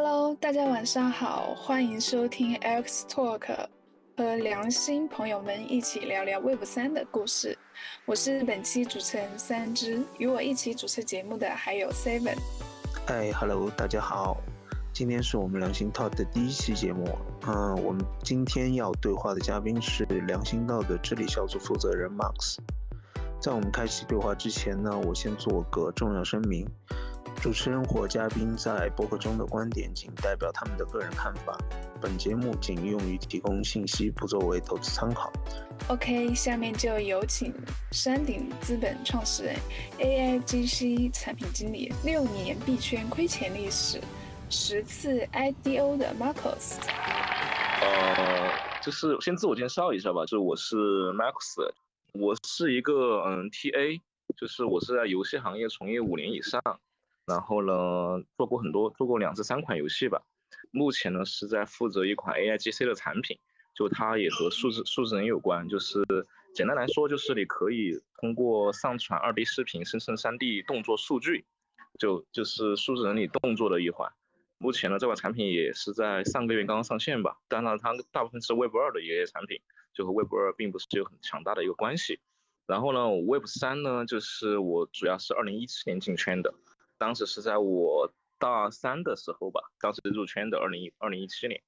Hello，大家晚上好，欢迎收听 X Talk，和良心朋友们一起聊聊 Web 三的故事。我是本期主持人三只，与我一起主持节目的还有 Seven。嗨，Hello，大家好，今天是我们良心 Talk 的第一期节目。嗯，我们今天要对话的嘉宾是良心道的治理小组负责人 Max。在我们开启对话之前呢，我先做个重要声明。主持人或嘉宾在播客中的观点仅代表他们的个人看法，本节目仅用于提供信息，不作为投资参考。OK，下面就有请山顶资本创始人、AIGC 产品经理、六年币圈亏钱历史、十次 IDO 的 Marcus。呃，就是先自我介绍一下吧，就我是 Max，我是一个嗯 TA，就是我是在游戏行业从业五年以上。然后呢，做过很多，做过两至三款游戏吧。目前呢是在负责一款 AIGC 的产品，就它也和数字数字人有关。就是简单来说，就是你可以通过上传 2D 视频生成 3D 动作数据，就就是数字人里动作的一环。目前呢，这款产品也是在上个月刚刚上线吧。当然，它大部分是 Web 二的一些产品，就和 Web 二并不是有很强大的一个关系。然后呢，Web 三呢，就是我主要是2017年进圈的。当时是在我大三的时候吧，当时入圈的二零一二零一七年，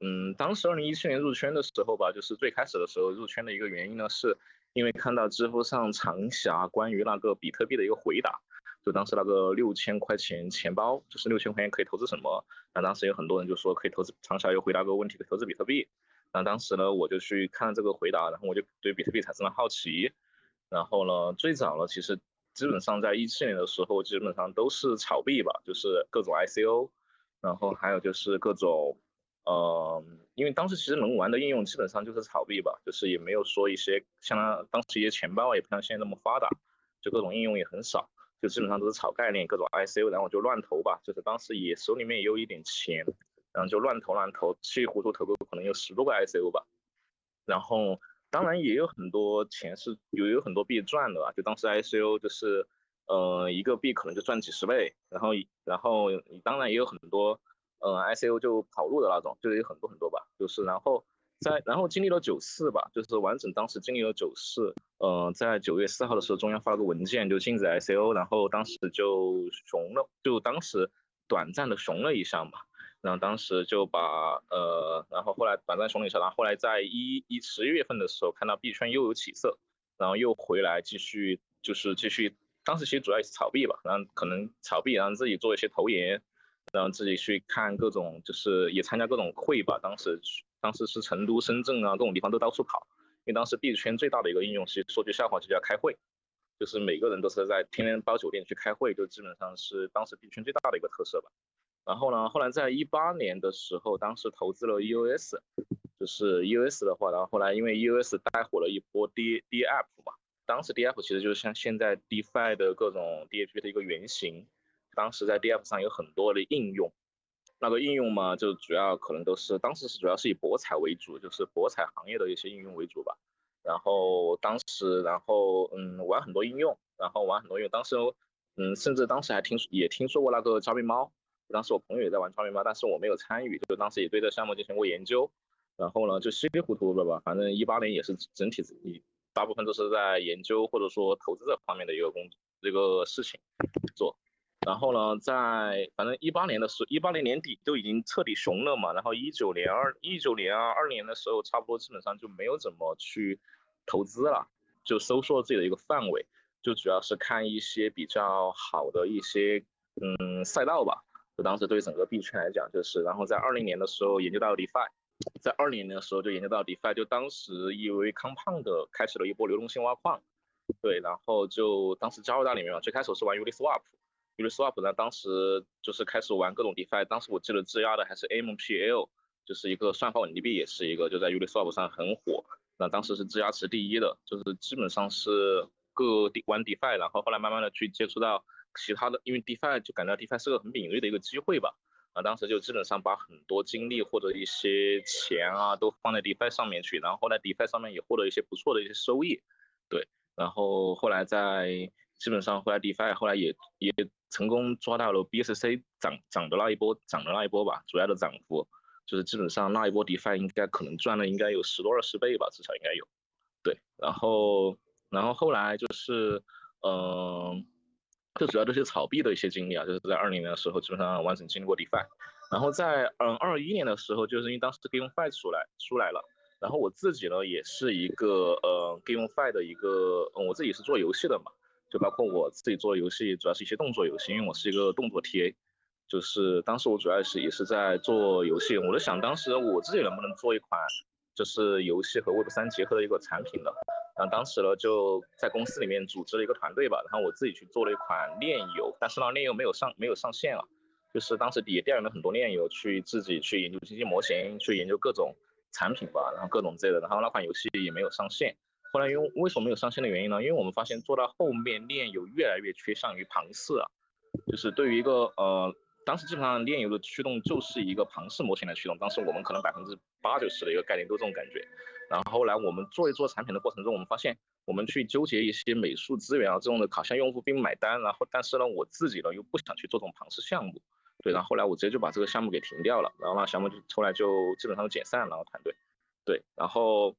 嗯，当时二零一七年入圈的时候吧，就是最开始的时候入圈的一个原因呢，是因为看到知乎上长霞关于那个比特币的一个回答，就当时那个六千块钱钱包，就是六千块钱可以投资什么？那当时有很多人就说可以投资，长霞又回答个问题，可以投资比特币。那当时呢，我就去看了这个回答，然后我就对比特币产生了好奇，然后呢，最早呢，其实。基本上在一七年的时候，基本上都是炒币吧，就是各种 ICO，然后还有就是各种，呃，因为当时其实能玩的应用基本上就是炒币吧，就是也没有说一些像当时一些钱包啊也不像现在那么发达，就各种应用也很少，就基本上都是炒概念，各种 ICO，然后就乱投吧，就是当时也手里面也有一点钱，然后就乱投乱投，稀里糊涂投个可能有十多个 ICO 吧，然后。当然也有很多钱是有有很多币赚的吧，就当时 ICO 就是，呃，一个币可能就赚几十倍，然后然后当然也有很多，呃，ICO 就跑路的那种，就是有很多很多吧，就是然后在然后经历了九四吧，就是完整当时经历了九四，呃，在九月四号的时候，中央发个文件就禁止 ICO，然后当时就熊了，就当时短暂的熊了一下嘛。然后当时就把呃，然后后来短暂熊了一下，然后后来在一一十一月份的时候，看到币圈又有起色，然后又回来继续就是继续，当时其实主要也是炒币吧，然后可能炒币，然后自己做一些投研，然后自己去看各种就是也参加各种会吧，当时当时是成都、深圳啊各种地方都到处跑，因为当时币圈最大的一个应用，其实说句笑话就叫开会，就是每个人都是在天天包酒店去开会，就基本上是当时币圈最大的一个特色吧。然后呢，后来在一八年的时候，当时投资了 EOS，就是 EOS 的话，然后后来因为 EOS 带火了一波 D DApp 嘛，当时 DApp 其实就是像现在 DeFi 的各种 D A P 的一个原型，当时在 DApp 上有很多的应用，那个应用嘛，就主要可能都是当时是主要是以博彩为主，就是博彩行业的一些应用为主吧。然后当时，然后嗯，玩很多应用，然后玩很多应用，当时嗯，甚至当时还听也听说过那个招币猫。当时我朋友也在玩超面包，但是我没有参与，就当时也对这项目进行过研究，然后呢就稀里糊涂的吧，反正一八年也是整体大部分都是在研究或者说投资这方面的一个工这个事情做，然后呢在反正一八年的时候，一八年年底就已经彻底熊了嘛，然后一九年二一九年啊二年的时候，差不多基本上就没有怎么去投资了，就收缩自己的一个范围，就主要是看一些比较好的一些嗯赛道吧。就当时对整个币圈来讲，就是，然后在二零年的时候研究到 DeFi，在二零年的时候就研究到 DeFi，就当时因为 Compound 开始了一波流动性挖矿，对，然后就当时加入到里面嘛，最开始是玩 Uniswap，Uniswap 呢，当时就是开始玩各种 DeFi，当时我记得质押的还是 MPL，就是一个算法稳定币，也是一个就在 Uniswap 上很火，那当时是质押池第一的，就是基本上是各地玩 DeFi，然后后来慢慢的去接触到。其他的，因为 DeFi 就感觉到 DeFi 是个很敏锐的一个机会吧，啊，当时就基本上把很多精力或者一些钱啊都放在 DeFi 上面去，然后后来 DeFi 上面也获得一些不错的一些收益，对，然后后来在基本上后来 DeFi 后来也也成功抓到了 BSC 涨涨的那一波涨的那一波吧，主要的涨幅就是基本上那一波 DeFi 应该可能赚了应该有十多二十倍吧，至少应该有。对，然后然后后来就是嗯，这主要都是炒币的一些经历啊，就是在二零年的时候基本上完整经历过 DeFi，然后在嗯二一年的时候，就是因为当时 GameFi 出来出来了。然后我自己呢，也是一个呃 GameFi 的一个，嗯，我自己是做游戏的嘛，就包括我自己做游戏，主要是一些动作游戏，因为我是一个动作 TA，就是当时我主要是也是在做游戏，我在想当时我自己能不能做一款就是游戏和 Web 三结合的一个产品呢？当时呢就在公司里面组织了一个团队吧，然后我自己去做了一款链游，但是呢链游没有上没有上线啊，就是当时也调研了很多链游去自己去研究经济模型，去研究各种。产品吧，然后各种之类的，然后那款游戏也没有上线。后来因为为什么没有上线的原因呢？因为我们发现做到后面链游越来越趋向于庞氏啊，就是对于一个呃，当时基本上链游的驱动就是一个庞氏模型来驱动。当时我们可能百分之八九十的一个概念都这种感觉。然后后来我们做一做产品的过程中，我们发现我们去纠结一些美术资源啊这种的，好像用户并不买单。然后但是呢，我自己呢又不想去做这种庞氏项目。对，然后后来我直接就把这个项目给停掉了，然后那项目就后来就基本上解散了团队。对，然后，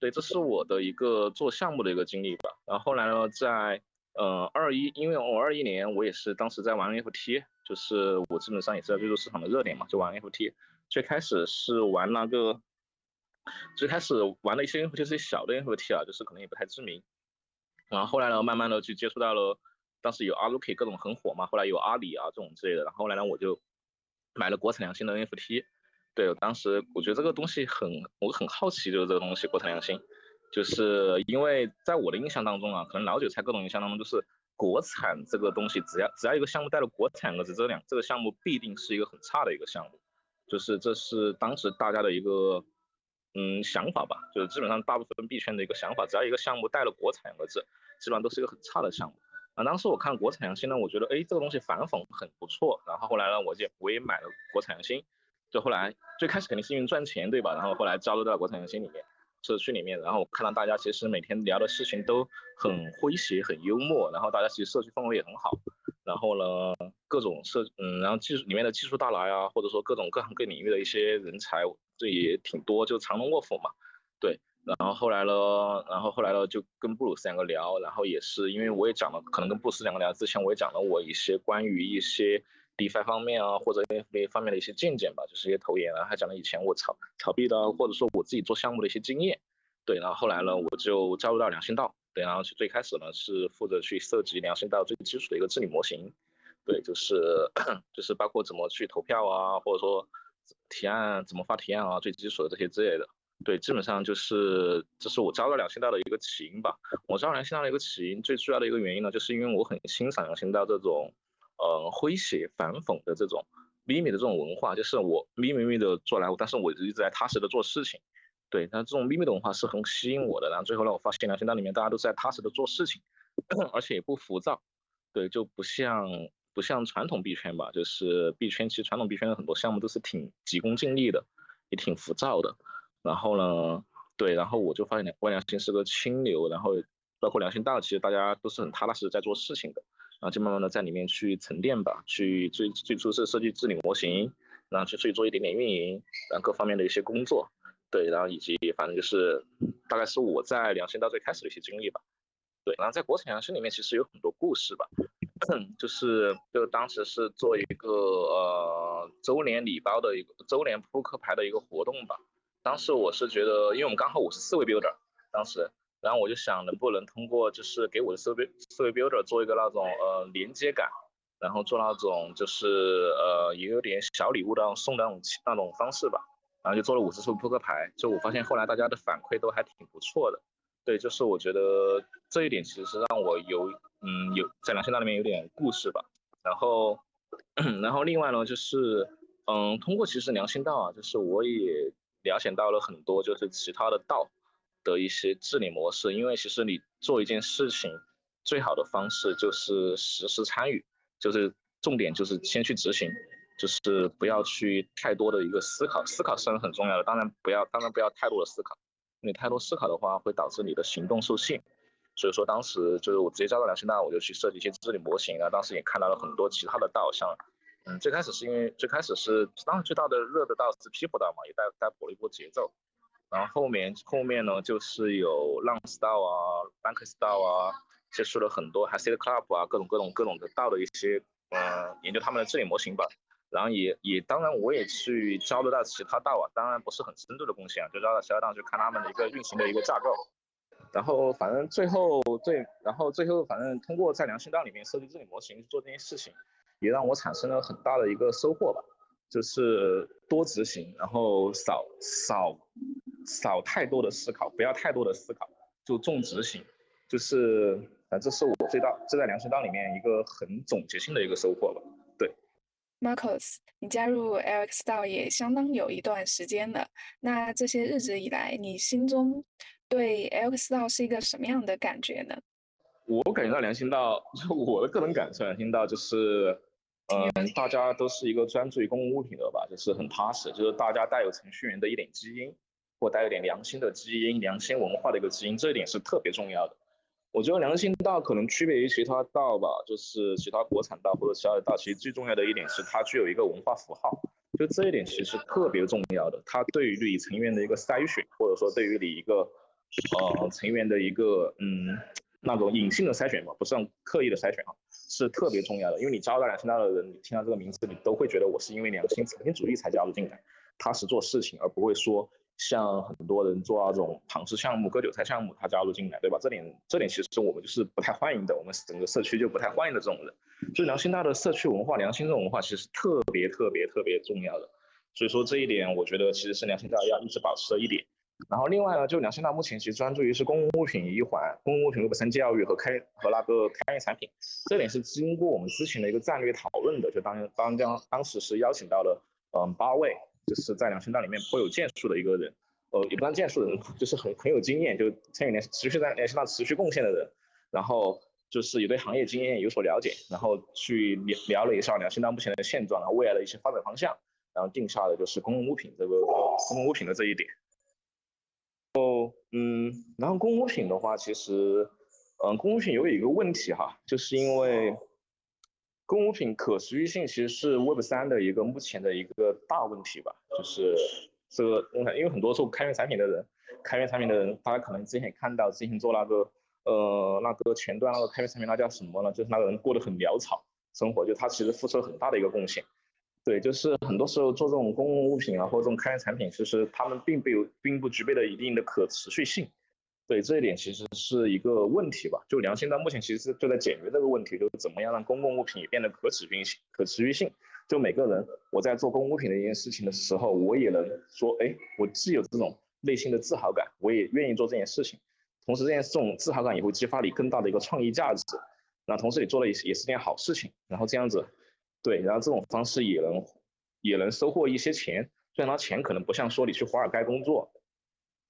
对，这是我的一个做项目的一个经历吧。然后后来呢，在呃二一，因为我二一年我也是当时在玩 NFT，就是我基本上也是在追逐市场的热点嘛，就玩 NFT。最开始是玩那个，最开始玩了一些 NFT 是小的 NFT 啊，就是可能也不太知名。然后后来呢，慢慢的去接触到了。当时有阿鲁 K 各种很火嘛，后来有阿里啊这种之类的，然后后来呢我就买了国产良心的 NFT，对，当时我觉得这个东西很，我很好奇，就是这个东西国产良心，就是因为在我的印象当中啊，可能老韭菜各种印象当中，就是国产这个东西，只要只要一个项目带了国产两个字，这两这个项目必定是一个很差的一个项目，就是这是当时大家的一个嗯想法吧，就是基本上大部分币圈的一个想法，只要一个项目带了国产两个字，基本上都是一个很差的项目。啊，当时我看国产良心呢，我觉得哎，这个东西反讽很不错。然后后来呢，我就我也买了国产良心。就后来最开始肯定是因为赚钱，对吧？然后后来加入到国产良心里面社区里面，然后我看到大家其实每天聊的事情都很诙谐、很幽默，然后大家其实社区氛围也很好。然后呢，各种设嗯，然后技术里面的技术大拿呀，或者说各种各行各领域的一些人才，这也挺多，就藏龙卧虎嘛，对。然后后来呢，然后后来呢，就跟布鲁斯两个聊，然后也是因为我也讲了，可能跟布鲁斯两个聊之前，我也讲了我一些关于一些 DeFi 方面啊，或者 NFT 方面的一些见解吧，就是一些投研啊，还讲了以前我炒炒币的，或者说我自己做项目的一些经验。对，然后后来呢，我就加入到良心道，对，然后最开始呢是负责去设计良心道最基础的一个治理模型，对，就是 就是包括怎么去投票啊，或者说提案怎么发提案啊，最基础的这些之类的。对，基本上就是这是我招到良心道的一个起因吧。我招良心道的一个起因，最主要的一个原因呢，就是因为我很欣赏良心道这种，呃，诙谐反讽的这种秘密的这种文化。就是我秘密密的做来，但是我一直在踏实的做事情。对，但这种秘密的文化是很吸引我的。然后最后呢，我发现良心道里面大家都在踏实的做事情，而且也不浮躁。对，就不像不像传统币圈吧，就是币圈其实传统币圈的很多项目都是挺急功近利的，也挺浮躁的。然后呢，对，然后我就发现万良心是个清流，然后包括良心道，其实大家都是很踏踏实实在做事情的，然后就慢慢的在里面去沉淀吧，去最最初是设计治理模型，然后去去做一点点运营，然后各方面的一些工作，对，然后以及反正就是大概是我在良心道最开始的一些经历吧，对，然后在国产良心里面其实有很多故事吧，就是就当时是做一个呃周年礼包的一个周年扑克牌的一个活动吧。当时我是觉得，因为我们刚好五十四位 builder，当时，然后我就想能不能通过就是给我的四位四位 builder 做一个那种呃连接感，然后做那种就是呃也有点小礼物的送的那种那种方式吧，然后就做了五十副扑克牌，就我发现后来大家的反馈都还挺不错的，对，就是我觉得这一点其实是让我有嗯有在良心道里面有点故事吧，然后 然后另外呢就是嗯通过其实良心道啊，就是我也。了解到了很多，就是其他的道的一些治理模式。因为其实你做一件事情，最好的方式就是实时参与，就是重点就是先去执行，就是不要去太多的一个思考。思考是很重要的，当然不要，当然不要太多的思考。你太多思考的话，会导致你的行动受限。所以说当时就是我直接加到良心大，我就去设计一些治理模型啊。当时也看到了很多其他的道，像嗯，最开始是因为最开始是当时最大的热的道是 People 道嘛，也带带火了一波节奏。然后后面后面呢，就是有浪石道啊，bank style 啊，接触了很多 Hasid Club 啊，各种各种各种的道的一些嗯，研究他们的治理模型吧。然后也也当然我也去交流到其他道啊，当然不是很深度的贡献啊，就交到其他道去看他们的一个运行的一个架构。然后反正最后最，然后最后反正通过在良心道里面设计治理模型做这件事情，也让我产生了很大的一个收获吧，就是多执行，然后少少少太多的思考，不要太多的思考，就重执行，就是反正这是我最大这在良心道里面一个很总结性的一个收获吧。对，Marcus，你加入 LX 道也相当有一段时间了，那这些日子以来，你心中。对 LX 道是一个什么样的感觉呢？我感觉到良心道，就我的个人感受，良心道就是，嗯，大家都是一个专注于公共物品的吧，就是很踏实，就是大家带有程序员的一点基因，或带有点良心的基因、良心文化的一个基因，这一点是特别重要的。我觉得良心道可能区别于其他道吧，就是其他国产道或者其他的道，其实最重要的一点是它具有一个文化符号，就这一点其实特别重要的。它对于你成员的一个筛选，或者说对于你一个。呃，成员的一个嗯，那种隐性的筛选吧，不是很刻意的筛选啊，是特别重要的。因为你招到良心道的人，你听到这个名字，你都会觉得我是因为良心、诚信主义才加入进来，踏实做事情，而不会说像很多人做那种庞氏项目、割韭菜项目，他加入进来，对吧？这点这点其实我们就是不太欢迎的，我们整个社区就不太欢迎的这种人。就良心大的社区文化，良心这种文化其实特别特别特别重要的。所以说这一点，我觉得其实是良心大要一直保持的一点。然后另外呢，就良心大目前其实专注于是公共物品一环、公共物品六百三教育和开和那个开业产品，这点是经过我们之前的一个战略讨论的。就当当将当时是邀请到了嗯八位，就是在良心大里面颇有建树的一个人，呃也不算建树的人，就是很很有经验，就参与联持续在良心大持续贡献的人，然后就是也对行业经验有所了解，然后去聊聊了一下良心大目前的现状，然后未来的一些发展方向，然后定下的就是公共物品这个公共物品的这一点。哦，嗯，然后公共物品的话，其实，嗯，公共物品有一个问题哈，就是因为公物品可持续性其实是 Web 三的一个目前的一个大问题吧，就是这个，因为很多做开源产品的人，开源产品的人，大家可能之前也看到，之前做那个，呃，那个前端那个开源产品，那叫什么呢？就是那个人过得很潦草生活，就他其实付出了很大的一个贡献。对，就是很多时候做这种公共物品啊，或者这种开源产品，其实他们并不有，并不具备了一定的可持续性。对这一点，其实是一个问题吧。就良心到目前其实就在解决这个问题，就是怎么样让公共物品也变得可持续性、可持续性。就每个人我在做公共物品的一件事情的时候，我也能说，哎，我既有这种内心的自豪感，我也愿意做这件事情。同时，这件这种自豪感也会激发你更大的一个创意价值。那同时你做了也是也是件好事情。然后这样子。对，然后这种方式也能也能收获一些钱，虽然他钱可能不像说你去华尔街工作，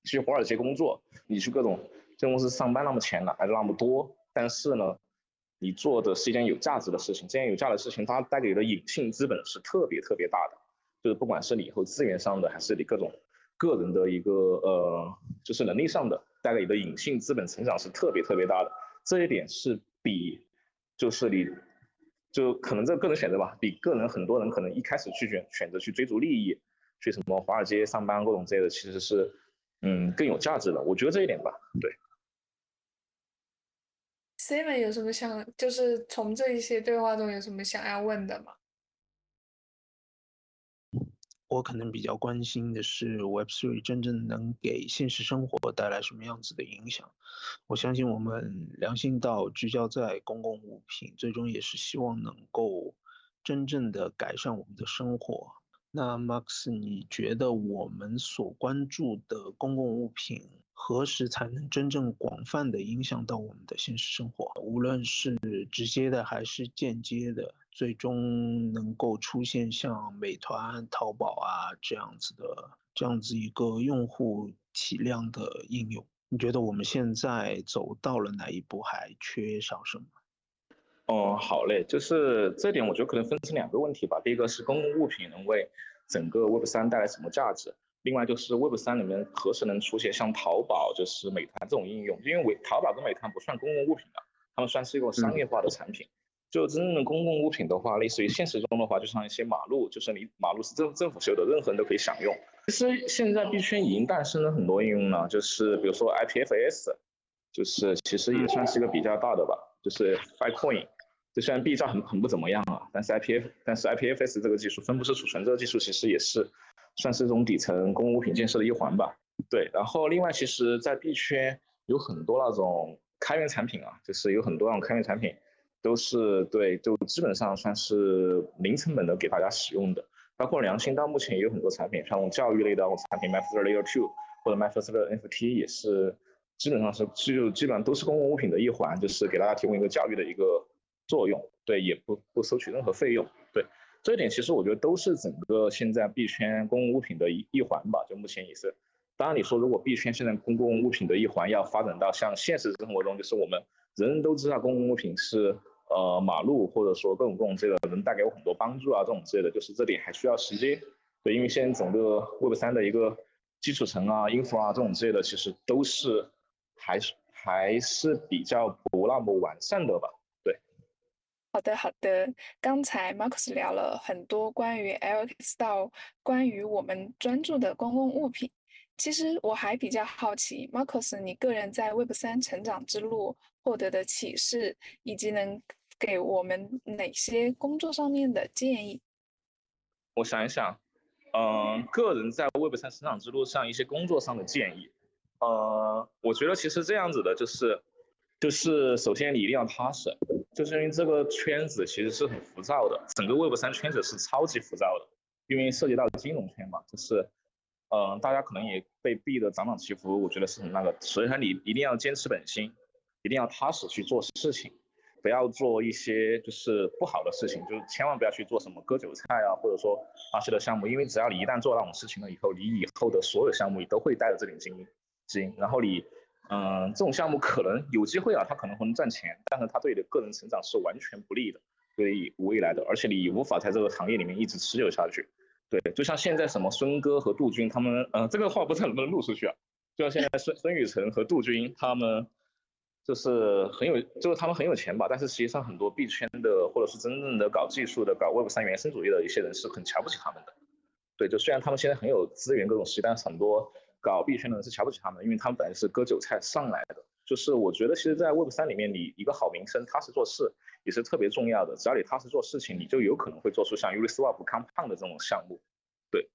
去华尔街工作，你去各种这公司上班那么钱来的那么多，但是呢，你做的是一件有价值的事情，这件有价值的事情它带给你的隐性资本是特别特别大的，就是不管是你以后资源上的，还是你各种个人的一个呃，就是能力上的，带给你的隐性资本成长是特别特别大的，这一点是比就是你。就可能这个人选择吧，比个人很多人可能一开始去选选择去追逐利益，去什么华尔街上班各种之类的，其实是嗯更有价值了。我觉得这一点吧，对。Simon 有什么想，就是从这一些对话中有什么想要问的吗？我可能比较关心的是 Web3 真正能给现实生活带来什么样子的影响。我相信我们良心道聚焦在公共物品，最终也是希望能够真正的改善我们的生活。那 Max，你觉得我们所关注的公共物品何时才能真正广泛的影响到我们的现实生活？无论是直接的还是间接的？最终能够出现像美团、淘宝啊这样子的这样子一个用户体量的应用，你觉得我们现在走到了哪一步，还缺少什么？哦，好嘞，就是这点，我觉得可能分成两个问题吧。第一个是公共物品能为整个 Web 三带来什么价值？另外就是 Web 三里面何时能出现像淘宝、就是美团这种应用？因为淘宝跟美团不算公共物品的，他们算是一个商业化的产品。就真正的公共物品的话，类似于现实中的话，就像一些马路，就是你马路是政政府修的，任何人都可以享用。其实现在币圈已经诞生了很多应用了，就是比如说 IPFS，就是其实也算是一个比较大的吧，就是 Filecoin。就虽然币价很很不怎么样啊，但是 IPF 但是 IPFS 这个技术，分布式储存这个技术，其实也是算是这种底层公共物品建设的一环吧。对，然后另外其实，在币圈有很多那种开源产品啊，就是有很多那种开源产品，都是对，就基本上算是零成本的给大家使用的。包括良心到目前也有很多产品，像那种教育类的那种产品 m y f i r Layer Two 或者 m y f i r NFT 也是基本上是就基本上都是公共物品的一环，就是给大家提供一个教育的一个。作用对，也不不收取任何费用，对这一点其实我觉得都是整个现在币圈公共物品的一一环吧。就目前也是，当然你说如果币圈现在公共物品的一环要发展到像现实生活中，就是我们人人都知道公共物品是呃马路或者说各种各种这个能带给我很多帮助啊这种之类的，就是这点还需要时间。对，因为现在整个 Web 三的一个基础层啊、infra 啊这种之类的，其实都是还是还是比较不那么完善的吧。好的，好的。刚才 Marcus 聊了很多关于 LX 到关于我们专注的公共物品。其实我还比较好奇，Marcus，你个人在 Web 三成长之路获得的启示，以及能给我们哪些工作上面的建议？我想一想，嗯，个人在 Web 三成长之路上一些工作上的建议，呃，我觉得其实这样子的，就是。就是首先你一定要踏实，就是因为这个圈子其实是很浮躁的，整个 Web 三圈子是超级浮躁的，因为涉及到金融圈嘛，就是，嗯，大家可能也被逼得涨涨起伏，我觉得是很那个，所以说你一定要坚持本心，一定要踏实去做事情，不要做一些就是不好的事情，就是千万不要去做什么割韭菜啊，或者说垃圾的项目，因为只要你一旦做那种事情了以后，你以后的所有项目你都会带着这点金金，然后你。嗯，这种项目可能有机会啊，它可能会能赚钱，但是它对你的个人成长是完全不利的，对未来的，而且你无法在这个行业里面一直持久下去。对，就像现在什么孙哥和杜军他们，呃，这个话不知道能不能录出去啊？就像现在孙孙宇晨和杜军他们，就是很有，就是他们很有钱吧，但是实际上很多币圈的或者是真正的搞技术的、搞 Web 三原生主义的一些人是很瞧不起他们的。对，就虽然他们现在很有资源各种西，但是很多。搞币圈的人是瞧不起他们，因为他们本来是割韭菜上来的。就是我觉得，其实，在 Web 三里面，你一个好名声、踏实做事也是特别重要的。只要你踏实做事情，你就有可能会做出像 Uniswap、Compound 的这种项目。对，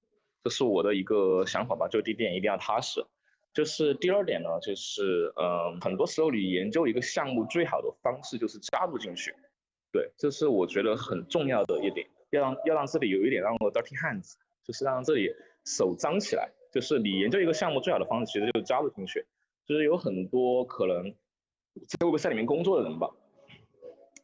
这是我的一个想法吧。就第一点，一定要踏实。就是第二点呢，就是嗯，很多时候你研究一个项目最好的方式就是加入进去。对，这是我觉得很重要的一点，要让要让这里有一点让我 dirty hands，就是让这里手脏起来。就是你研究一个项目最好的方式，其实就是加入进去。就是有很多可能在 Web 三里面工作的人吧，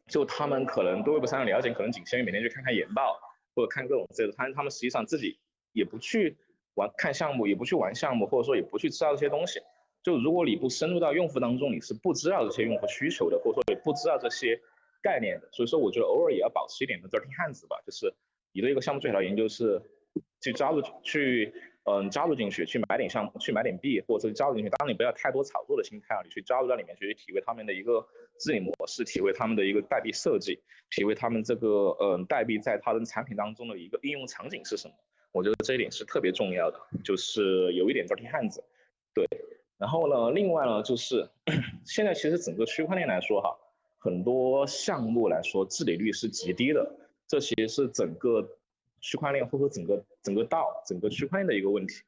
就他们可能对 Web 三的了解，可能仅限于每天去看看研报或者看各种之类的。但是他们实际上自己也不去玩看项目，也不去玩项目，或者说也不去知道这些东西。就如果你不深入到用户当中，你是不知道这些用户需求的，或者说也不知道这些概念的。所以说，我觉得偶尔也要保持一点的 dirty hands 吧。就是你对一个项目最好的研究是去加入去。嗯，加入进去，去买点项目，去买点币，或者是加入进去。当然，你不要太多炒作的心态啊，你去加入到里面去，体会他们的一个治理模式，体会他们的一个代币设计，体会他们这个嗯代币在它的产品当中的一个应用场景是什么。我觉得这一点是特别重要的，就是有一点钢铁汉子。对，然后呢，另外呢，就是 现在其实整个区块链来说哈，很多项目来说治理率是极低的，这其实是整个。区块链或者整个整个道整个区块链的一个问题，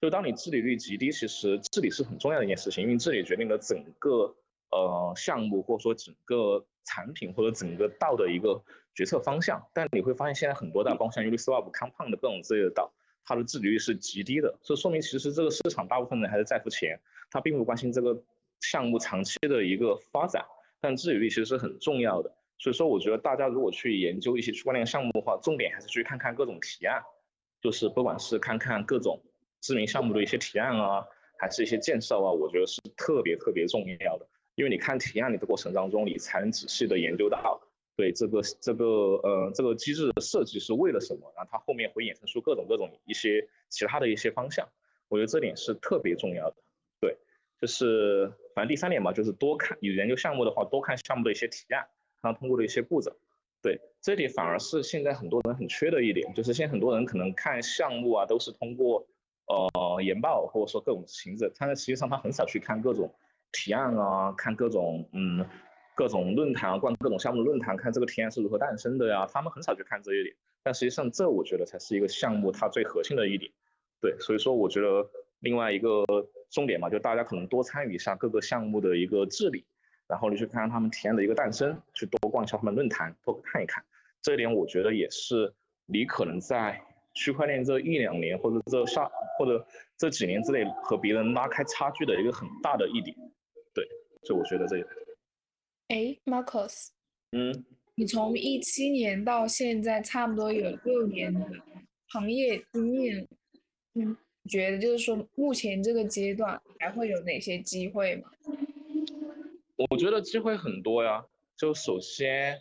就当你治理率极低，其实治理是很重要的一件事情，因为治理决定了整个呃项目或者说整个产品或者整个道的一个决策方向。但你会发现现在很多道，包括像 Uniswap、Compound 的各种之类的道，它的治理率是极低的，这说明其实这个市场大部分人还是在乎钱，他并不关心这个项目长期的一个发展，但治理率其实是很重要的。所以说，我觉得大家如果去研究一些区块链项目的话，重点还是去看看各种提案，就是不管是看看各种知名项目的一些提案啊，还是一些介绍啊，我觉得是特别特别重要的。因为你看提案的过程当中，你才能仔细的研究到，对这个这个呃这个机制的设计是为了什么，然后它后面会衍生出各种各种一些其他的一些方向。我觉得这点是特别重要的。对，就是反正第三点嘛，就是多看有研究项目的话，多看项目的一些提案，他通过的一些步骤。对，这里反而是现在很多人很缺的一点，就是现在很多人可能看项目啊，都是通过呃研报或者说各种形式，但是实际上他很少去看各种提案啊，看各种嗯各种论坛啊，逛各种项目的论坛，看这个提案是如何诞生的呀，他们很少去看这一点。但实际上，这我觉得才是一个项目它最核心的一点。对，所以说我觉得另外一个重点嘛，就大家可能多参与一下各个项目的一个治理。然后你去看看他们体验的一个诞生，去多逛一下他们论坛，多看一看，这一点我觉得也是你可能在区块链这一两年或者这上或者这几年之内和别人拉开差距的一个很大的一点。对，所以我觉得这。哎，Marcus，嗯，你从一七年到现在差不多有六年的行业经验，嗯，觉得就是说目前这个阶段还会有哪些机会吗？我觉得机会很多呀，就首先，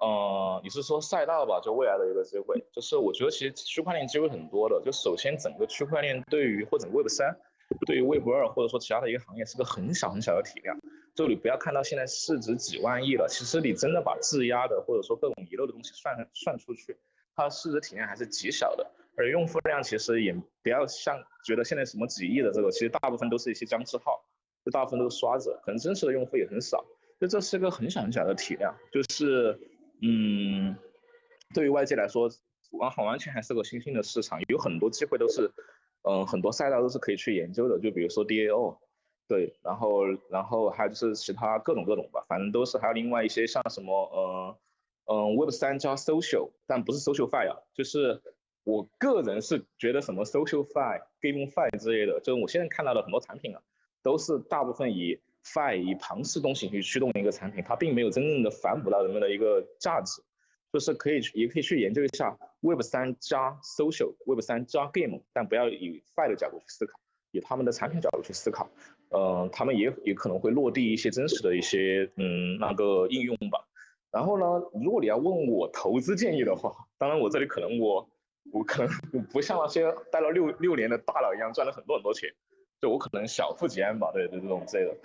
呃，你是说赛道吧？就未来的一个机会，就是我觉得其实区块链机会很多的。就首先整个区块链对于或者 Web 三，对于 Web 二或者说其他的一个行业是个很小很小的体量。就你不要看到现在市值几万亿了，其实你真的把质押的或者说各种遗漏的东西算算出去，它的市值体量还是极小的。而用户量其实也不要像觉得现在什么几亿的这个，其实大部分都是一些僵尸号。大部分都是刷子，可能真实的用户也很少，就这是个很小很小的体量，就是，嗯，对于外界来说，完完全还是个新兴的市场，有很多机会都是，嗯，很多赛道都是可以去研究的，就比如说 DAO，对，然后然后还有就是其他各种各种吧，反正都是，还有另外一些像什么，呃，嗯，Web 三加 Social，但不是 Social Fi 啊，就是我个人是觉得什么 Social Fi、Game Fi 之类的，就是我现在看到的很多产品啊。都是大部分以 Fi 以庞氏东西去驱动一个产品，它并没有真正的反哺到人们的一个价值，就是可以也可以去研究一下 Web 三加 Social，Web 三加 Game，但不要以 Fi 的角度去思考，以他们的产品角度去思考，嗯，他们也也可能会落地一些真实的一些嗯那个应用吧。然后呢，如果你要问我投资建议的话，当然我这里可能我我可能不像那些待了六六年的大佬一样赚了很多很多钱。就我可能小富即安吧，对对这种之类的，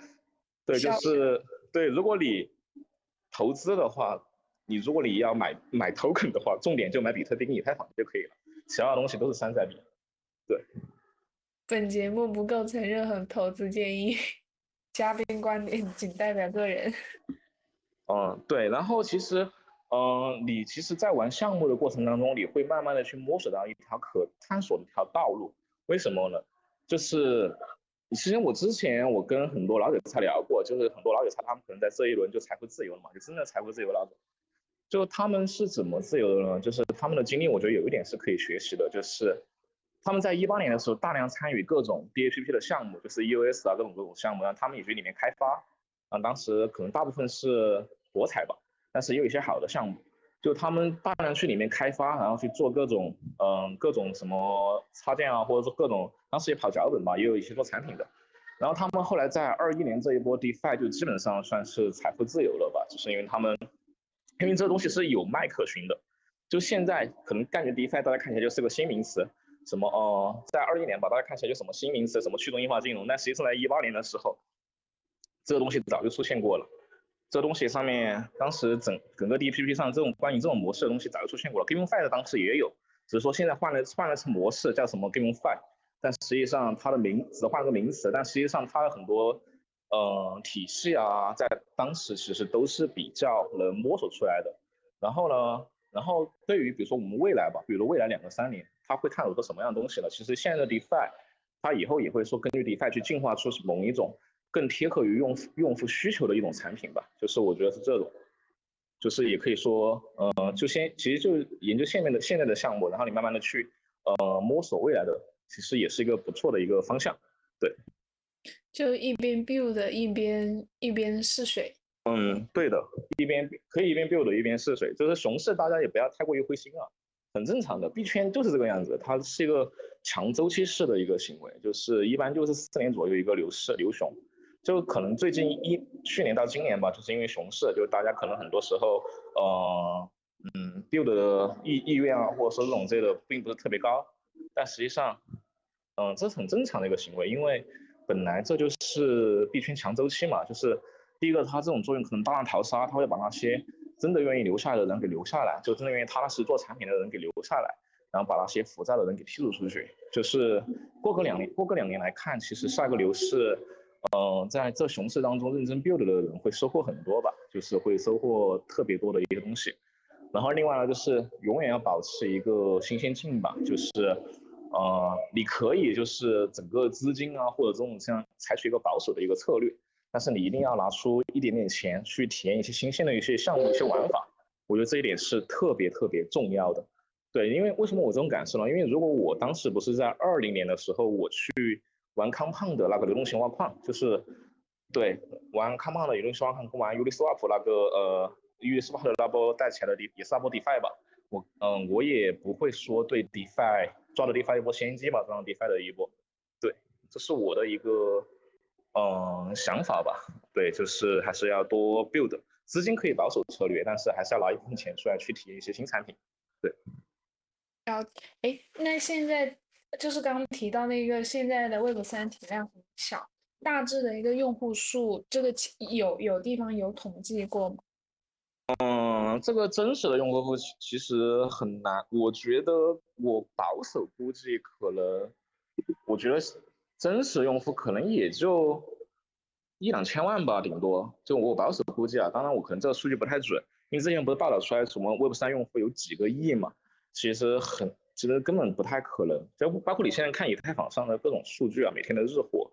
对就是对。如果你投资的话，你如果你要买买 token 的话，重点就买比特币跟、以太坊就可以了，其他的东西都是山寨币。对。本节目不构成任何投资建议，嘉宾观点仅代表个人。嗯，对。然后其实，嗯，你其实，在玩项目的过程当中，你会慢慢的去摸索到一条可探索的一条道路。为什么呢？就是，其实我之前我跟很多老韭菜聊过，就是很多老韭菜他们可能在这一轮就财富自由了嘛，就真的财富自由那种。就他们是怎么自由的呢？就是他们的经历，我觉得有一点是可以学习的，就是他们在一八年的时候大量参与各种 DAPP 的项目，就是 EOS 啊各种各种项目，然后他们也去里面开发。啊，当时可能大部分是博彩吧，但是也有一些好的项目。就他们大量去里面开发，然后去做各种嗯各种什么插件啊，或者说各种当时也跑脚本吧，也有一些做产品的。然后他们后来在二一年这一波 DeFi 就基本上算是财富自由了吧，就是因为他们因为这个东西是有脉可循的。就现在可能感觉 DeFi 大家看起来就是个新名词，什么哦在二一年吧，大家看起来就什么新名词，什么去中心化金融，但实际上在一八年的时候，这个东西早就出现过了。这东西上面，当时整整个 DPP 上这种关于这种模式的东西早就出现过了，GameFi 当时也有，只是说现在换了换了层模式，叫什么 GameFi，但实际上它的名只换了个名词，但实际上它的很多呃体系啊，在当时其实都是比较能摸索出来的。然后呢，然后对于比如说我们未来吧，比如未来两个三年，它会探索个什么样的东西呢？其实现在的 DeFi，它以后也会说根据 DeFi 去进化出某一种。更贴合于用用户需求的一种产品吧，就是我觉得是这种，就是也可以说，呃，就先其实就研究现面的现在的项目，然后你慢慢的去，呃，摸索未来的，其实也是一个不错的一个方向，对。就一边 build 一边一边试水。嗯，对的，一边可以一边 build 一边试水，就是熊市大家也不要太过于灰心啊，很正常的，币圈就是这个样子，它是一个强周期式的一个行为，就是一般就是四年左右一个牛市牛熊。就可能最近一去年到今年吧，就是因为熊市，就大家可能很多时候，呃，嗯，build 的意意愿啊，或者说这种这个并不是特别高，但实际上，嗯，这是很正常的一个行为，因为本来这就是币圈强周期嘛，就是第一个它这种作用可能大浪淘沙，它会把那些真的愿意留下来的人给留下来，就真的愿意踏踏实实做产品的人给留下来，然后把那些浮躁的人给剔除出去。就是过个两年，过个两年来看，其实下一个牛市，嗯，在这熊市当中认真 build 的人会收获很多吧，就是会收获特别多的一些东西。然后另外呢，就是永远要保持一个新鲜劲吧，就是，呃，你可以就是整个资金啊，或者这种像采取一个保守的一个策略，但是你一定要拿出一点点钱去体验一些新鲜的一些项目、一些玩法。我觉得这一点是特别特别重要的。对，因为为什么我这种感受呢？因为如果我当时不是在二零年的时候我去玩康胖的那个流动性挖矿，就是对玩康胖的流动性挖矿，跟玩 Uniswap 那个呃。u s wap 的那波带起来的，也是那波 DeFi 吧。我嗯，我也不会说对 DeFi 抓了 DeFi 一波先机吧，抓了 DeFi 的一波。对，这是我的一个嗯想法吧。对，就是还是要多 build，资金可以保守策略，但是还是要拿一部分钱出来去体验一些新产品。对。然后，哎，那现在就是刚刚提到那个现在的 Web 三体量很小，大致的一个用户数，这个有有地方有统计过吗？嗯，这个真实的用户数其实很难，我觉得我保守估计可能，我觉得真实用户可能也就一两千万吧，顶多就我保守估计啊。当然我可能这个数据不太准，因为之前不是报道出来什么 Web 三用户有几个亿嘛，其实很，其实根本不太可能。就包括你现在看以太坊上的各种数据啊，每天的日活，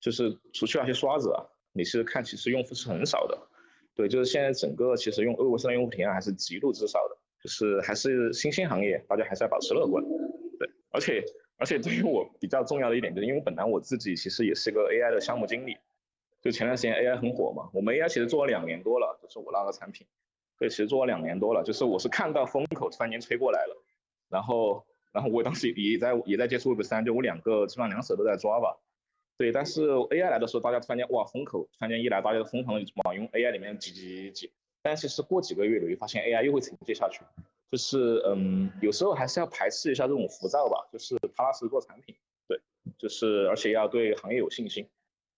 就是除去那些刷子啊，你其实看其实用户是很少的。对，就是现在整个其实用 Web 三用户体验还是极度之少的，就是还是新兴行业，大家还是要保持乐观。对，而且而且对于我比较重要的一点，就是因为本来我自己其实也是个 AI 的项目经理，就前段时间 AI 很火嘛，我们 AI 其实做了两年多了，就是我那个产品，对，其实做了两年多了，就是我是看到风口突然间吹过来了，然后然后我当时也在也在接触 Web 三，就我两个基本上两手都在抓吧。对，但是 AI 来的时候，大家突然间哇，风口突然间一来，大家都疯狂的往用 AI 里面挤挤挤挤。但其实过几个月，你会发现 AI 又会承接下去。就是嗯，有时候还是要排斥一下这种浮躁吧，就是踏踏实实做产品。对，就是而且要对行业有信心。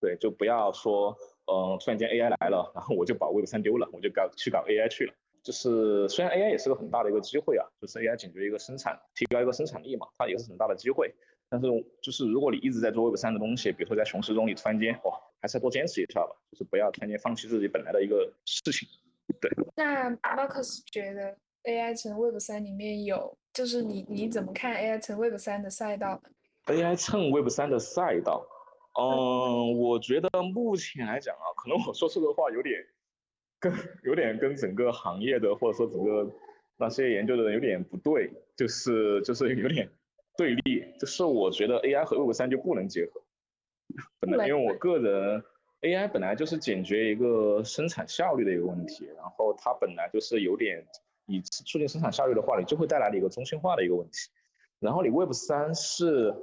对，就不要说嗯，突然间 AI 来了，然后我就把 Web 三丢了，我就搞去搞 AI 去了。就是虽然 AI 也是个很大的一个机会啊，就是 AI 解决一个生产，提高一个生产力嘛，它也是很大的机会。但是就是如果你一直在做 Web 三的东西，比如说在熊市中，你突然间哇，还是要多坚持一下吧，就是不要突然间放弃自己本来的一个事情。对。那 Marcus 觉得 AI 乘 Web 三里面有，就是你你怎么看 AI 乘 Web 三的赛道呢？AI 乘 Web 三的赛道，嗯，我觉得目前来讲啊，可能我说这个话有点跟有点跟整个行业的或者说整个那些研究的人有点不对，就是就是有点。对立就是我觉得 AI 和 Web 三就不能结合，本来因为我个人 AI 本来就是解决一个生产效率的一个问题，然后它本来就是有点以促进生产效率的话，你就会带来了一个中心化的一个问题，然后你 Web 三是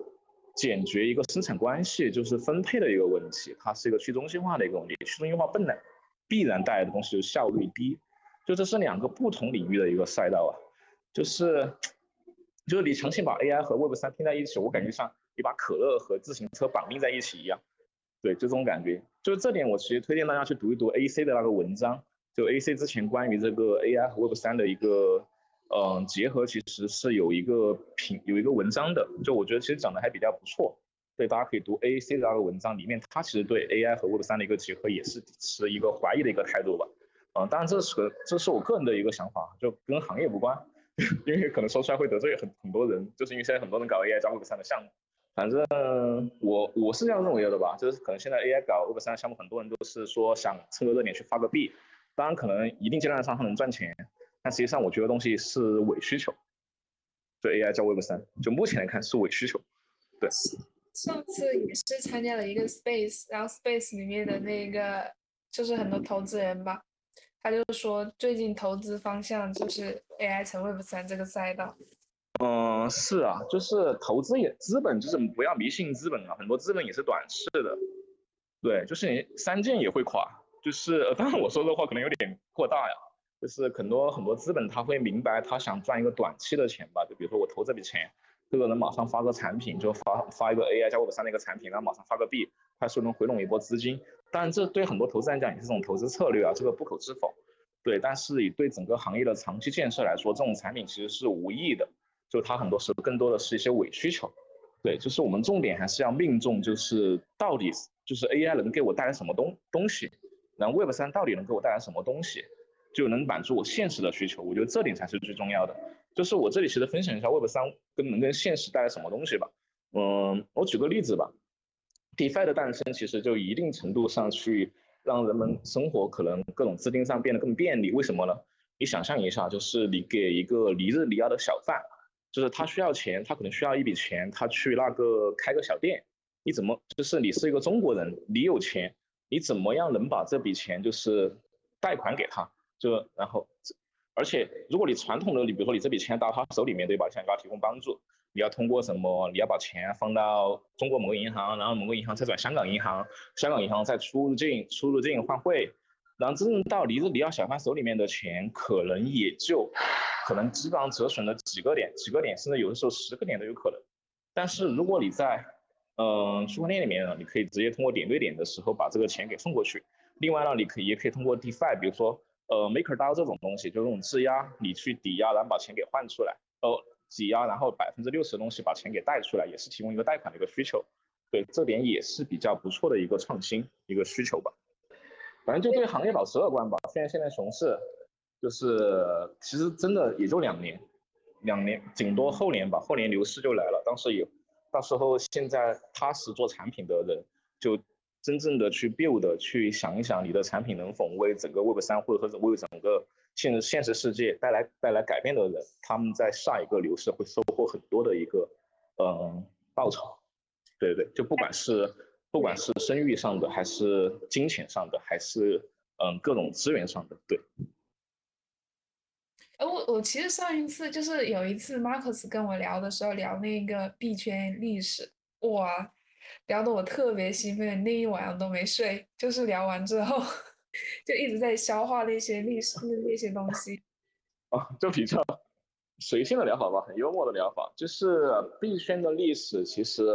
解决一个生产关系就是分配的一个问题，它是一个去中心化的一个问题，去中心化本来必然带来的东西就是效率低，就这是两个不同领域的一个赛道啊，就是。就是你强行把 AI 和 Web 三拼在一起，我感觉像你把可乐和自行车绑定在一起一样，对，就这种感觉。就是这点，我其实推荐大家去读一读 AC 的那个文章。就 AC 之前关于这个 AI 和 Web 三的一个嗯结合，其实是有一个评有一个文章的。就我觉得其实讲的还比较不错，对，大家可以读 AC 的那个文章，里面他其实对 AI 和 Web 三的一个结合也是持一个怀疑的一个态度吧。嗯，当然这是个这是我个人的一个想法，就跟行业无关。因为可能说出来会得罪很很多人，就是因为现在很多人搞 AI 加 Web 三的项目，反正我我是这样认为的吧，就是可能现在 AI 搞 Web 三的项目，很多人都是说想蹭个热点去发个币，当然可能一定阶段上它能赚钱，但实际上我觉得东西是伪需求，对 AI 加 Web 三，就目前来看是伪需求，对。上次也是参加了一个 Space，然后 Space 里面的那个就是很多投资人吧。他就是说，最近投资方向就是 AI 成 Web 三这个赛道。嗯，是啊，就是投资也资本，就是不要迷信资本啊，很多资本也是短视的。对，就是你三件也会垮，就是当然我说的话可能有点过大呀，就是很多很多资本他会明白他想赚一个短期的钱吧，就比如说我投这笔钱，这个人马上发个产品，就发发一个 AI 加 Web 三的一个产品，然后马上发个币，快速能回笼一波资金。当然，这对很多投资人讲也是这种投资策略啊，这个不可置否。对，但是以对整个行业的长期建设来说，这种产品其实是无益的，就它很多时候更多的是一些伪需求。对，就是我们重点还是要命中，就是到底就是 AI 能给我带来什么东东西，然后 Web 三到底能给我带来什么东西，就能满足我现实的需求。我觉得这点才是最重要的。就是我这里其实分享一下 Web 三跟能跟现实带来什么东西吧。嗯，我举个例子吧，DeFi 的诞生其实就一定程度上去让人们生活可能各种资金上变得更便利。为什么呢？你想象一下，就是你给一个尼日利亚的小贩。就是他需要钱，他可能需要一笔钱，他去那个开个小店，你怎么就是你是一个中国人，你有钱，你怎么样能把这笔钱就是贷款给他？就然后，而且如果你传统的，你比如说你这笔钱到他手里面，对吧？想给他提供帮助，你要通过什么？你要把钱放到中国某个银行，然后某个银行再转香港银行，香港银行再出入境出入境换汇，然后真正到尼日利亚小贩手里面的钱，可能也就。可能基本上折损了几个点，几个点，甚至有的时候十个点都有可能。但是如果你在，嗯，区块链里面呢，你可以直接通过点对点的时候把这个钱给送过去。另外呢，你可以也可以通过 DeFi，比如说呃 MakerDAO 这种东西，就是这种质押，你去抵押，然后把钱给换出来，呃，抵押，然后百分之六十的东西把钱给贷出来，也是提供一个贷款的一个需求。对，这点也是比较不错的一个创新一个需求吧。反正就对行业保持乐观吧。虽然现在熊市。就是其实真的也就两年，两年顶多后年吧，后年牛市就来了。当时有，到时候现在踏实做产品的人，就真正的去 build，去想一想你的产品能否为整个 Web 三或者说为整个现现实世界带来带来改变的人，他们在下一个牛市会收获很多的一个嗯报酬。对对，就不管是不管是声誉上的，还是金钱上的，还是嗯各种资源上的，对。呃，我我其实上一次就是有一次，Marcus 跟我聊的时候聊那个币圈历史，哇，聊得我特别兴奋，那一晚上都没睡，就是聊完之后 就一直在消化那些历史那些东西。啊，就比较随性的聊法吧，很幽默的聊法，就是币圈的历史其实，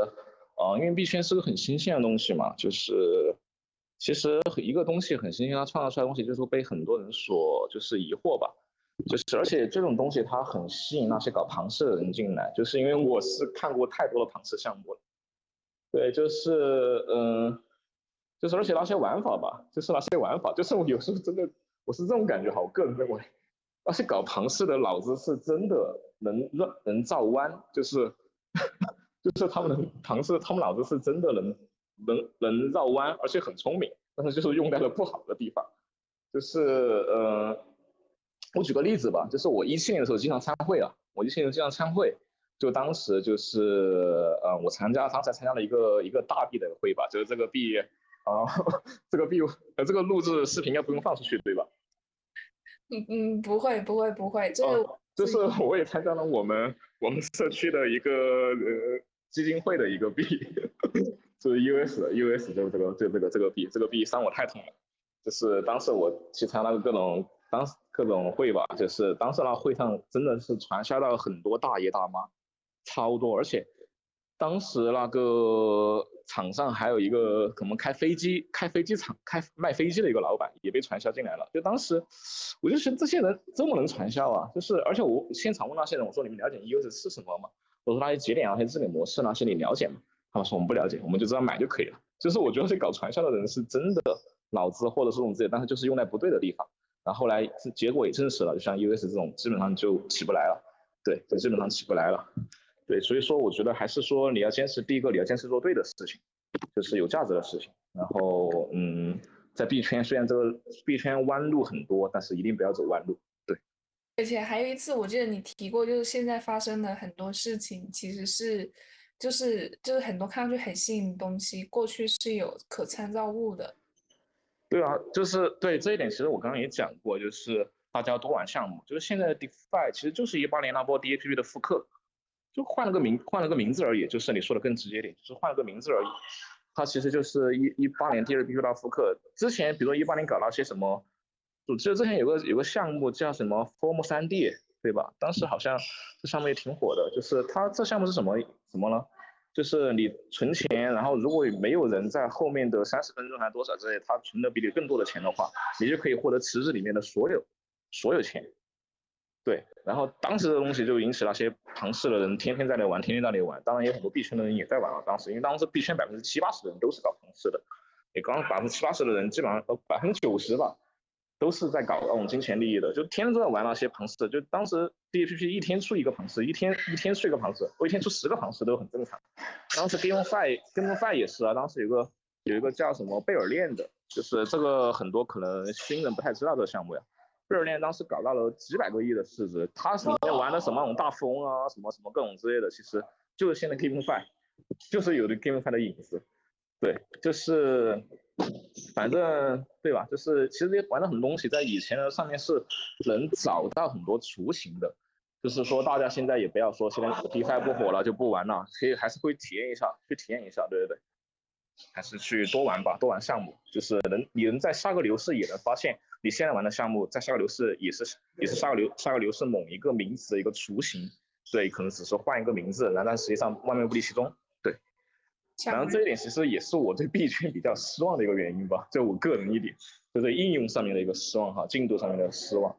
啊，因为币圈是个很新鲜的东西嘛，就是其实一个东西很新鲜，它创造出来的东西就是被很多人所就是疑惑吧。就是，而且这种东西它很吸引那些搞庞氏的人进来，就是因为我是看过太多的庞氏项目了。对，就是，嗯，就是，而且那些玩法吧，就是那些玩法，就是我有时候真的，我是这种感觉哈，我个人认为，那些搞庞氏的脑子是真的能绕能造弯，就是，就是他们的庞氏，他们脑子是真的能能能绕弯，而且很聪明，但是就是用在了不好的地方，就是，嗯。我举个例子吧，就是我一七年的时候经常参会啊，我一七年经常参会，就当时就是，呃，我参加当时参加了一个一个大币的会吧，就是这个币，啊，这个币，呃，这个录制视频应该不用放出去对吧？嗯嗯，不会不会不会，这个就是我也参加了我们我们社区的一个呃基金会的一个币，就是 US US 就是这个这这个这个币，这个币伤我太痛了，就是当时我去参加那个各种。当时各种会吧，就是当时那会上真的是传销到很多大爷大妈，超多，而且当时那个场上还有一个可能开飞机、开飞机场、开卖飞机的一个老板也被传销进来了。就当时我就觉得这些人这么能传销啊，就是而且我现场问那些人，我说你们了解 EOS 是什么吗？我说那些节点啊、那些治理模式那些你了解吗？他们说我们不了解，我们就知道买就可以了。就是我觉得这搞传销的人是真的脑子或者是这种资源，但是就是用在不对的地方。然后后来结果也证实了，就像 US 这种基本上就起不来了，对，就基本上起不来了，对，所以说我觉得还是说你要坚持第一个，你要坚持做对的事情，就是有价值的事情。然后嗯，在币圈虽然这个币圈弯路很多，但是一定不要走弯路，对。而且还有一次我记得你提过，就是现在发生的很多事情其实是就是就是很多看上去很新的东西，过去是有可参照物的。对啊，就是对这一点，其实我刚刚也讲过，就是大家多玩项目，就是现在的 DeFi 其实就是一八年那波 DApp 的复刻，就换了个名，换了个名字而已，就是你说的更直接点，就是换了个名字而已。它其实就是一一八年第二批遇到复刻。之前比如说一八年搞那些什么，我记得之前有个有个项目叫什么 Form 3D，对吧？当时好像这项目也挺火的，就是它这项目是什么什么呢？就是你存钱，然后如果没有人在后面的三十分钟还多少之类，他存的比你更多的钱的话，你就可以获得池子里面的所有所有钱。对，然后当时的东西就引起那些庞氏的人天天在那玩，天天在那玩。当然有很多币圈的人也在玩啊。当时因为当时币圈百分之七八十的人都是搞庞氏的，也刚百分之七八十的人基本上呃百分之九十吧，都是在搞那种金钱利益的，就天天都在玩那些庞氏。就当时 DAPP 一天出一个庞氏，一天一天出一个庞氏，我一天出十个庞氏都很正常。当时 GameFi GameFi 也是啊，当时有个有一个叫什么贝尔链的，就是这个很多可能新人不太知道这个项目呀。贝尔链当时搞到了几百个亿的市值，他里面玩的什么那种大富翁啊，什么什么各种之类的，其实就是现在 GameFi，就是有的 GameFi 的影子。对，就是反正对吧？就是其实玩的很多东西，在以前的上面是能找到很多雏形的。就是说大家现在也不要说现在 DeFi 不火了就不玩了，可以还是会体验一下，去体验一下，对对对，还是去多玩吧，多玩项目，就是能你能在下个牛市也能发现。你现在玩的项目在下个牛市也是也是下个牛下个牛市某一个名词的一个雏形，对，可能只是换一个名字，然但实际上万变不离其宗，对。然后这一点其实也是我对币圈比较失望的一个原因吧，就我个人一点，就对应用上面的一个失望哈，进度上面的失望，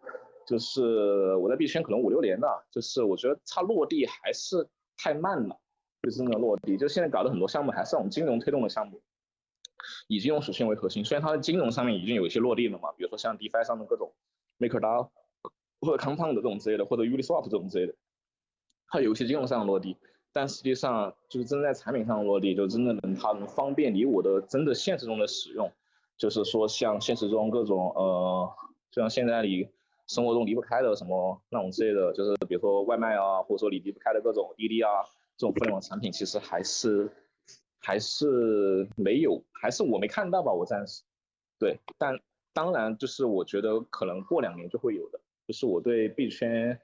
就是我在币圈可能五六年了，就是我觉得它落地还是太慢了，就是那个落地，就现在搞的很多项目还是那种金融推动的项目。以金融属性为核心，虽然它的金融上面已经有一些落地了嘛，比如说像 DeFi 上的各种 MakerDAO 或者 Compound 这种之类的，或者 Uniswap 这种之类的，它有一些金融上的落地，但实际上就是真在产品上落地，就真的能它能方便你我的真的现实中的使用，就是说像现实中各种呃，就像现在你生活中离不开的什么那种之类的，就是比如说外卖啊，或者说你离不开的各种滴滴啊这种互联网产品，其实还是。还是没有，还是我没看到吧，我暂时，对，但当然就是我觉得可能过两年就会有的，就是我对币圈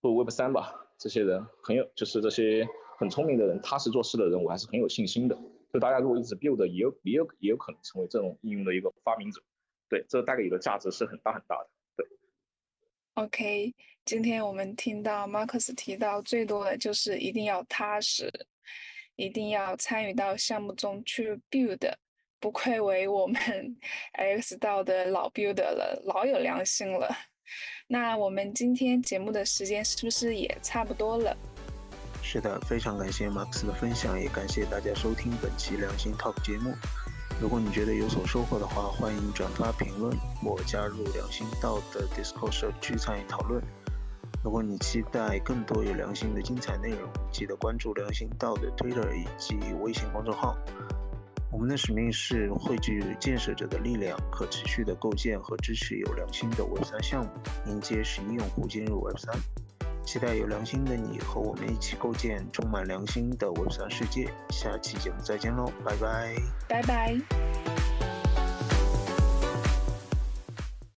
或 Web 三吧，这些人很有，就是这些很聪明的人，踏实做事的人，我还是很有信心的。就大家如果一直 build，也有也有也有可能成为这种应用的一个发明者，对，这带给你的价值是很大很大的。OK，今天我们听到 Marcus 提到最多的就是一定要踏实。一定要参与到项目中去 build，不愧为我们 X 道的老 builder 了，老有良心了。那我们今天节目的时间是不是也差不多了？是的，非常感谢 Max 的分享，也感谢大家收听本期良心 Talk 节目。如果你觉得有所收获的话，欢迎转发评论或加入良心道的 Discord 社区参与讨论。如果你期待更多有良心的精彩内容，记得关注良心道的 Twitter 以及微信公众号。我们的使命是汇聚建设者的力量，可持续的构建和支持有良心的 Web 三项目，迎接十一用户进入 Web 三。期待有良心的你和我们一起构建充满良心的 Web 三世界。下期节目再见喽，拜拜，拜拜。